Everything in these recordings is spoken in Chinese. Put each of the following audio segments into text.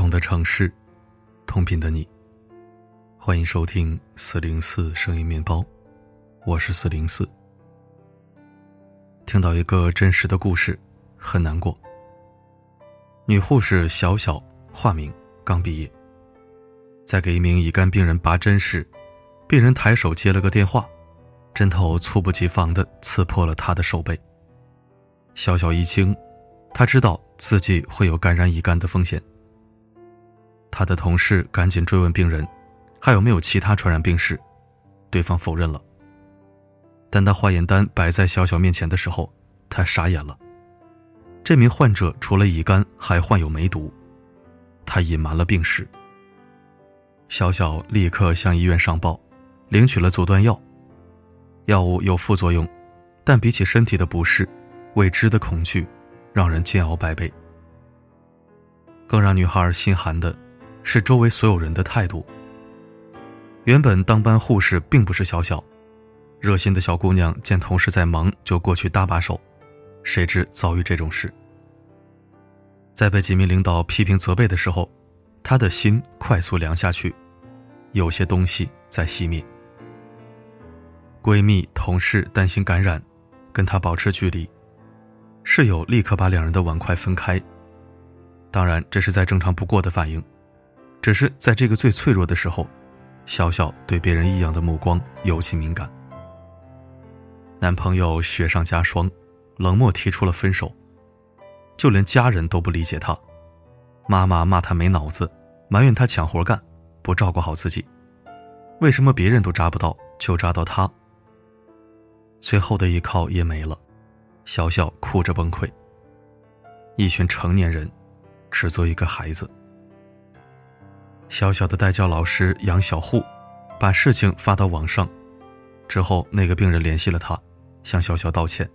同的城市，同频的你。欢迎收听四零四声音面包，我是四零四。听到一个真实的故事，很难过。女护士小小，化名，刚毕业，在给一名乙肝病人拔针时，病人抬手接了个电话，针头猝不及防的刺破了她的手背。小小一惊，她知道自己会有感染乙肝的风险。他的同事赶紧追问病人，还有没有其他传染病史，对方否认了。但当化验单摆在小小面前的时候，他傻眼了。这名患者除了乙肝，还患有梅毒，他隐瞒了病史。小小立刻向医院上报，领取了阻断药。药物有副作用，但比起身体的不适，未知的恐惧，让人煎熬百倍。更让女孩心寒的。是周围所有人的态度。原本当班护士并不是小小，热心的小姑娘见同事在忙，就过去搭把手，谁知遭遇这种事。在被几名领导批评责备的时候，她的心快速凉下去，有些东西在熄灭。闺蜜、同事担心感染，跟她保持距离，室友立刻把两人的碗筷分开。当然，这是再正常不过的反应。只是在这个最脆弱的时候，小小对别人异样的目光尤其敏感。男朋友雪上加霜，冷漠提出了分手，就连家人都不理解他。妈妈骂他没脑子，埋怨他抢活干，不照顾好自己。为什么别人都扎不到，就扎到他？最后的依靠也没了，小小哭着崩溃。一群成年人，只做一个孩子。小小的代教老师杨小护，把事情发到网上，之后那个病人联系了他，向小小道歉，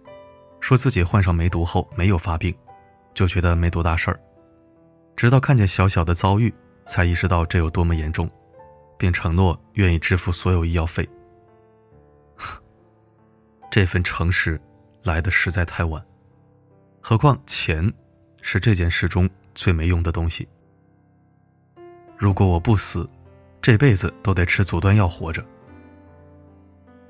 说自己患上梅毒后没有发病，就觉得没多大事儿。直到看见小小的遭遇，才意识到这有多么严重，并承诺愿意支付所有医药费。这份诚实来的实在太晚，何况钱是这件事中最没用的东西。如果我不死，这辈子都得吃阻断药活着。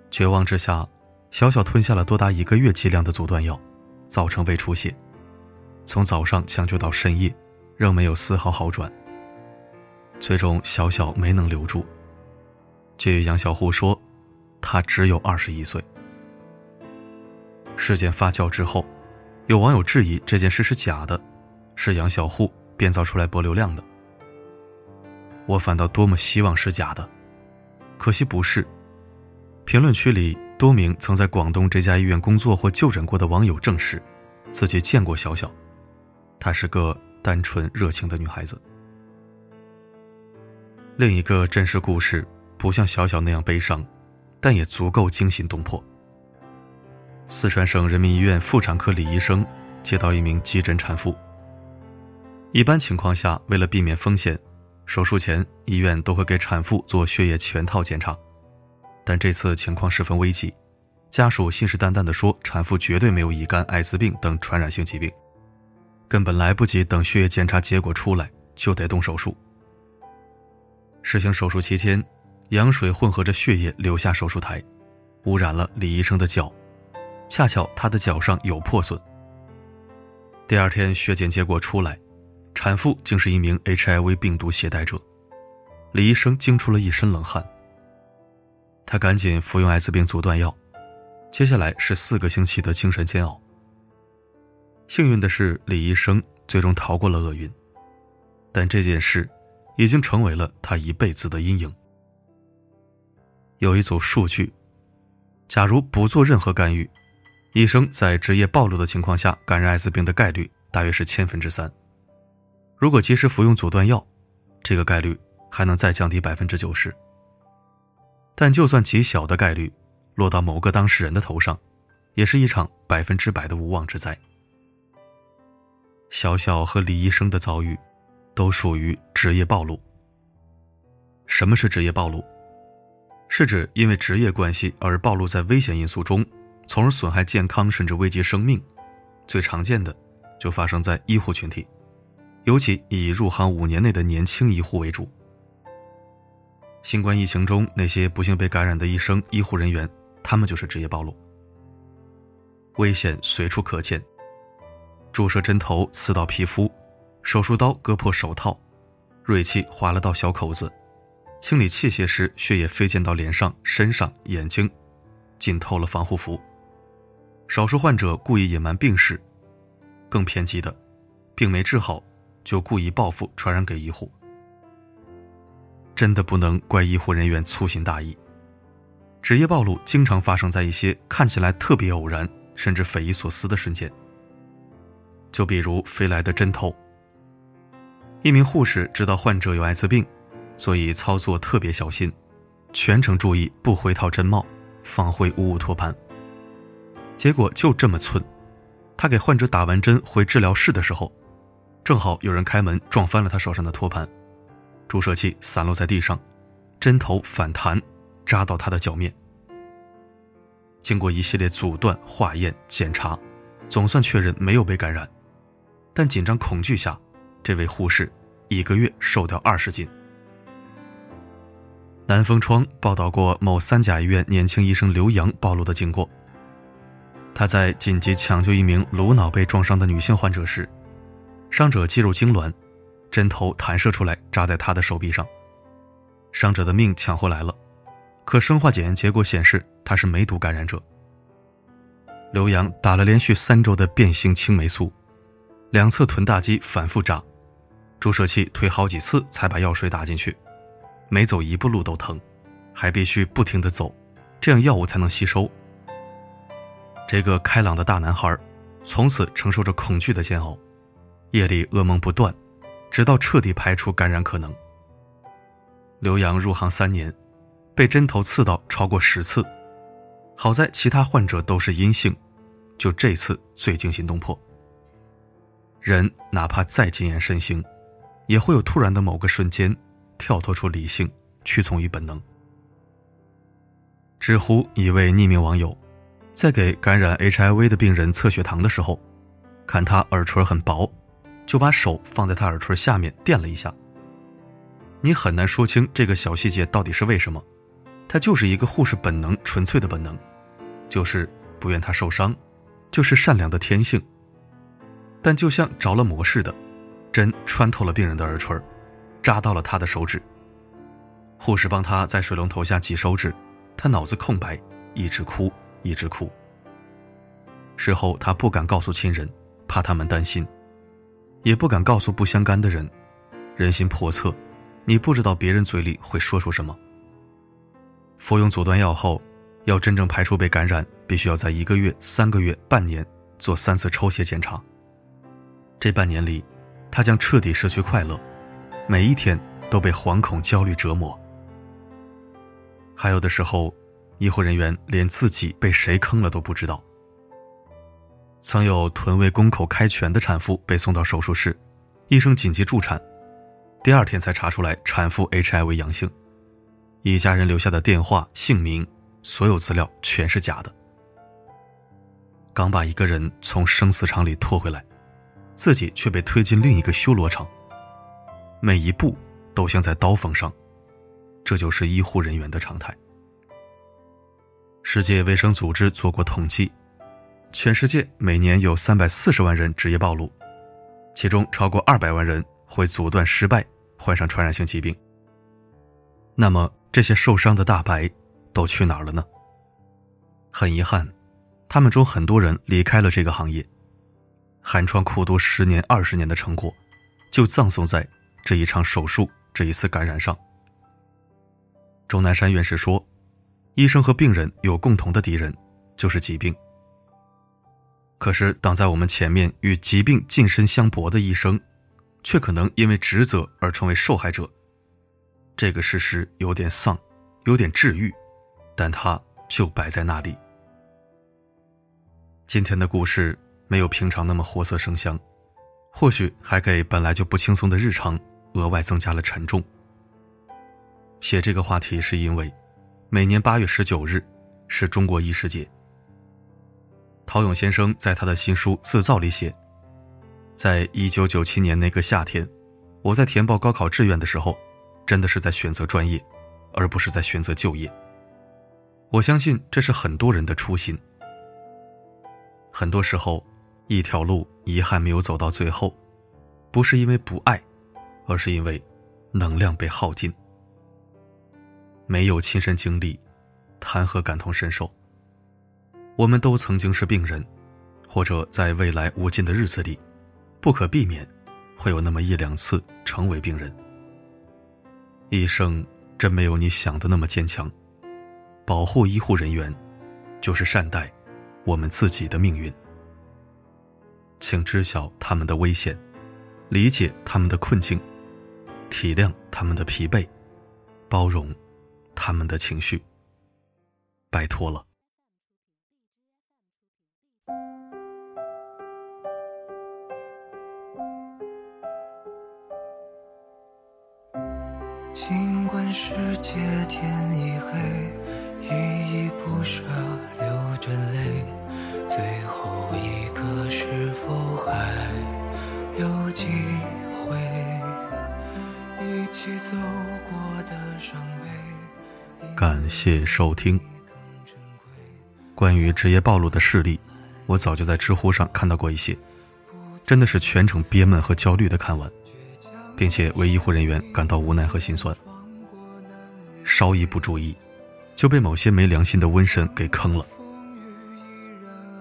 绝望之下，小小吞下了多达一个月剂量的阻断药，造成胃出血，从早上抢救到深夜，仍没有丝毫好转。最终，小小没能留住。据杨小护说，他只有二十一岁。事件发酵之后，有网友质疑这件事是假的，是杨小护编造出来博流量的。我反倒多么希望是假的，可惜不是。评论区里多名曾在广东这家医院工作或就诊过的网友证实，自己见过小小，她是个单纯热情的女孩子。另一个真实故事不像小小那样悲伤，但也足够惊心动魄。四川省人民医院妇产科李医生接到一名急诊产妇，一般情况下，为了避免风险。手术前，医院都会给产妇做血液全套检查，但这次情况十分危急，家属信誓旦旦地说产妇绝对没有乙肝、艾滋病等传染性疾病，根本来不及等血液检查结果出来就得动手术。实行手术期间，羊水混合着血液流下手术台，污染了李医生的脚，恰巧他的脚上有破损。第二天血检结果出来。产妇竟是一名 HIV 病毒携带者，李医生惊出了一身冷汗。他赶紧服用艾滋病阻断药，接下来是四个星期的精神煎熬。幸运的是，李医生最终逃过了厄运，但这件事已经成为了他一辈子的阴影。有一组数据，假如不做任何干预，医生在职业暴露的情况下感染艾滋病的概率大约是千分之三。如果及时服用阻断药，这个概率还能再降低百分之九十。但就算极小的概率落到某个当事人的头上，也是一场百分之百的无妄之灾。小小和李医生的遭遇，都属于职业暴露。什么是职业暴露？是指因为职业关系而暴露在危险因素中，从而损害健康甚至危及生命。最常见的，就发生在医护群体。尤其以入行五年内的年轻医护为主。新冠疫情中那些不幸被感染的医生、医护人员，他们就是职业暴露。危险随处可见，注射针头刺到皮肤，手术刀割破手套，锐器划了道小口子，清理器械时血液飞溅到脸上、身上、眼睛，浸透了防护服。少数患者故意隐瞒病史，更偏激的，病没治好就故意报复传染给医护。真的不能怪医护人员粗心大意，职业暴露经常发生在一些看起来特别偶然。甚至匪夷所思的瞬间，就比如飞来的针头。一名护士知道患者有艾滋病，所以操作特别小心，全程注意不回套针帽，放回无误托盘。结果就这么寸，他给患者打完针回治疗室的时候，正好有人开门撞翻了他手上的托盘，注射器散落在地上，针头反弹扎到他的脚面。经过一系列阻断、化验、检查，总算确认没有被感染，但紧张恐惧下，这位护士一个月瘦掉二十斤。南风窗报道过某三甲医院年轻医生刘洋暴露的经过。他在紧急抢救一名颅脑被撞伤的女性患者时，伤者肌肉痉挛，针头弹射出来扎在他的手臂上，伤者的命抢回来了。可生化检验结果显示他是梅毒感染者。刘洋打了连续三周的变性青霉素，两侧臀大肌反复扎，注射器推好几次才把药水打进去，每走一步路都疼，还必须不停的走，这样药物才能吸收。这个开朗的大男孩，从此承受着恐惧的煎熬，夜里噩梦不断，直到彻底排除感染可能。刘洋入行三年。被针头刺到超过十次，好在其他患者都是阴性，就这次最惊心动魄。人哪怕再谨言慎行，也会有突然的某个瞬间，跳脱出理性，屈从于本能。知乎一位匿名网友，在给感染 HIV 的病人测血糖的时候，看他耳垂很薄，就把手放在他耳垂下面垫了一下。你很难说清这个小细节到底是为什么。他就是一个护士本能，纯粹的本能，就是不愿他受伤，就是善良的天性。但就像着了魔似的，针穿透了病人的耳垂，扎到了他的手指。护士帮他在水龙头下挤手指，他脑子空白，一直哭，一直哭。事后他不敢告诉亲人，怕他们担心，也不敢告诉不相干的人，人心叵测，你不知道别人嘴里会说出什么。服用阻断药后，要真正排除被感染，必须要在一个月、三个月、半年做三次抽血检查。这半年里，他将彻底失去快乐，每一天都被惶恐、焦虑折磨。还有的时候，医护人员连自己被谁坑了都不知道。曾有臀位宫口开全的产妇被送到手术室，医生紧急助产，第二天才查出来产妇 HIV 阳性。一家人留下的电话、姓名，所有资料全是假的。刚把一个人从生死场里拖回来，自己却被推进另一个修罗场。每一步都像在刀锋上，这就是医护人员的常态。世界卫生组织做过统计，全世界每年有三百四十万人职业暴露，其中超过二百万人会阻断失败，患上传染性疾病。那么。这些受伤的大白都去哪儿了呢？很遗憾，他们中很多人离开了这个行业，寒窗苦读十年、二十年的成果，就葬送在这一场手术、这一次感染上。钟南山院士说：“医生和病人有共同的敌人，就是疾病。可是挡在我们前面与疾病近身相搏的医生，却可能因为职责而成为受害者。”这个事实有点丧，有点治愈，但它就摆在那里。今天的故事没有平常那么活色生香，或许还给本来就不轻松的日常额外增加了沉重。写这个话题是因为，每年八月十九日是中国医师节。陶勇先生在他的新书《自造》里写，在一九九七年那个夏天，我在填报高考志愿的时候，真的是在选择专业，而不是在选择就业。我相信这是很多人的初心。很多时候，一条路遗憾没有走到最后，不是因为不爱，而是因为能量被耗尽。没有亲身经历，谈何感同身受？我们都曾经是病人，或者在未来无尽的日子里。不可避免，会有那么一两次成为病人。医生真没有你想的那么坚强。保护医护人员，就是善待我们自己的命运。请知晓他们的危险，理解他们的困境，体谅他们的疲惫，包容他们的情绪。拜托了。尽管世界天已黑，依依不舍流着泪，最后一刻是否还有机会？一起走过的伤悲。感谢收听。关于职业暴露的事例，我早就在知乎上看到过一些，真的是全程憋闷和焦虑的看完。并且为医护人员感到无奈和心酸。稍一不注意，就被某些没良心的瘟神给坑了。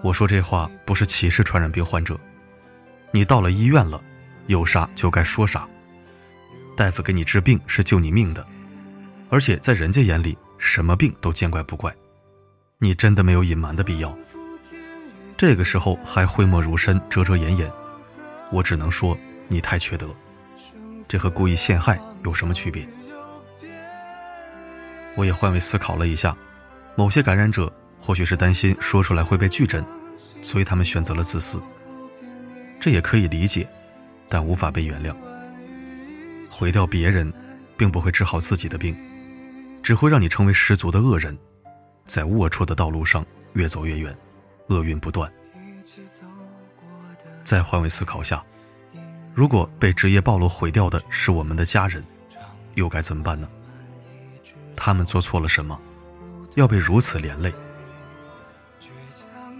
我说这话不是歧视传染病患者，你到了医院了，有啥就该说啥。大夫给你治病是救你命的，而且在人家眼里什么病都见怪不怪，你真的没有隐瞒的必要。这个时候还讳莫如深、遮遮掩掩，我只能说你太缺德。这和故意陷害有什么区别？我也换位思考了一下，某些感染者或许是担心说出来会被拒诊，所以他们选择了自私。这也可以理解，但无法被原谅。毁掉别人，并不会治好自己的病，只会让你成为十足的恶人，在龌龊的道路上越走越远，厄运不断。再换位思考下。如果被职业暴露毁掉的是我们的家人，又该怎么办呢？他们做错了什么，要被如此连累？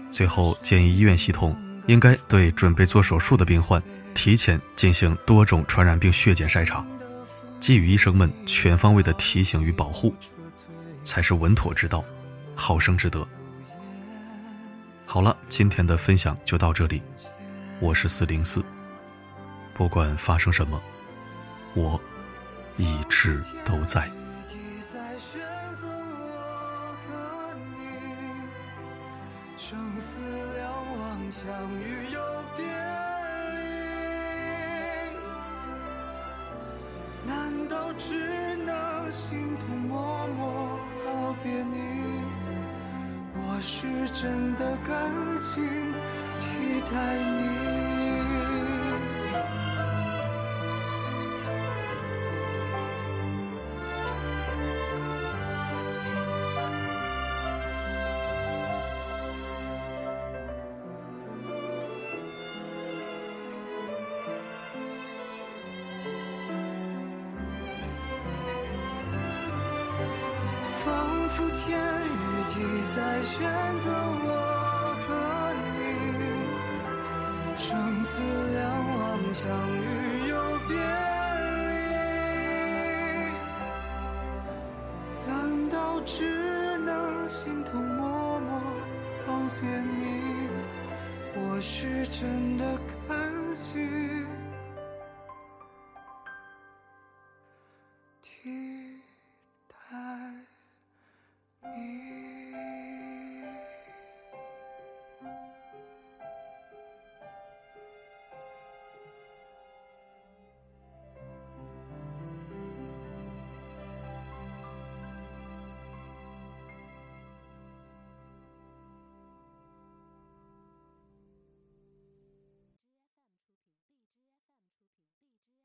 最后建议医院系统应该对准备做手术的病患提前进行多种传染病血检筛查，给予医生们全方位的提醒与保护，才是稳妥之道，好生之德。好了，今天的分享就到这里，我是四零四。不管发生什么，我一直都在。生死两忘，相遇又别离，难道只能心痛默默告别你？我是真的甘心替代你。仿佛天与地在选择我和你，生死两忘，相遇又别离。难道只能心痛默默告别你？我是真的。可惜。听。Mm.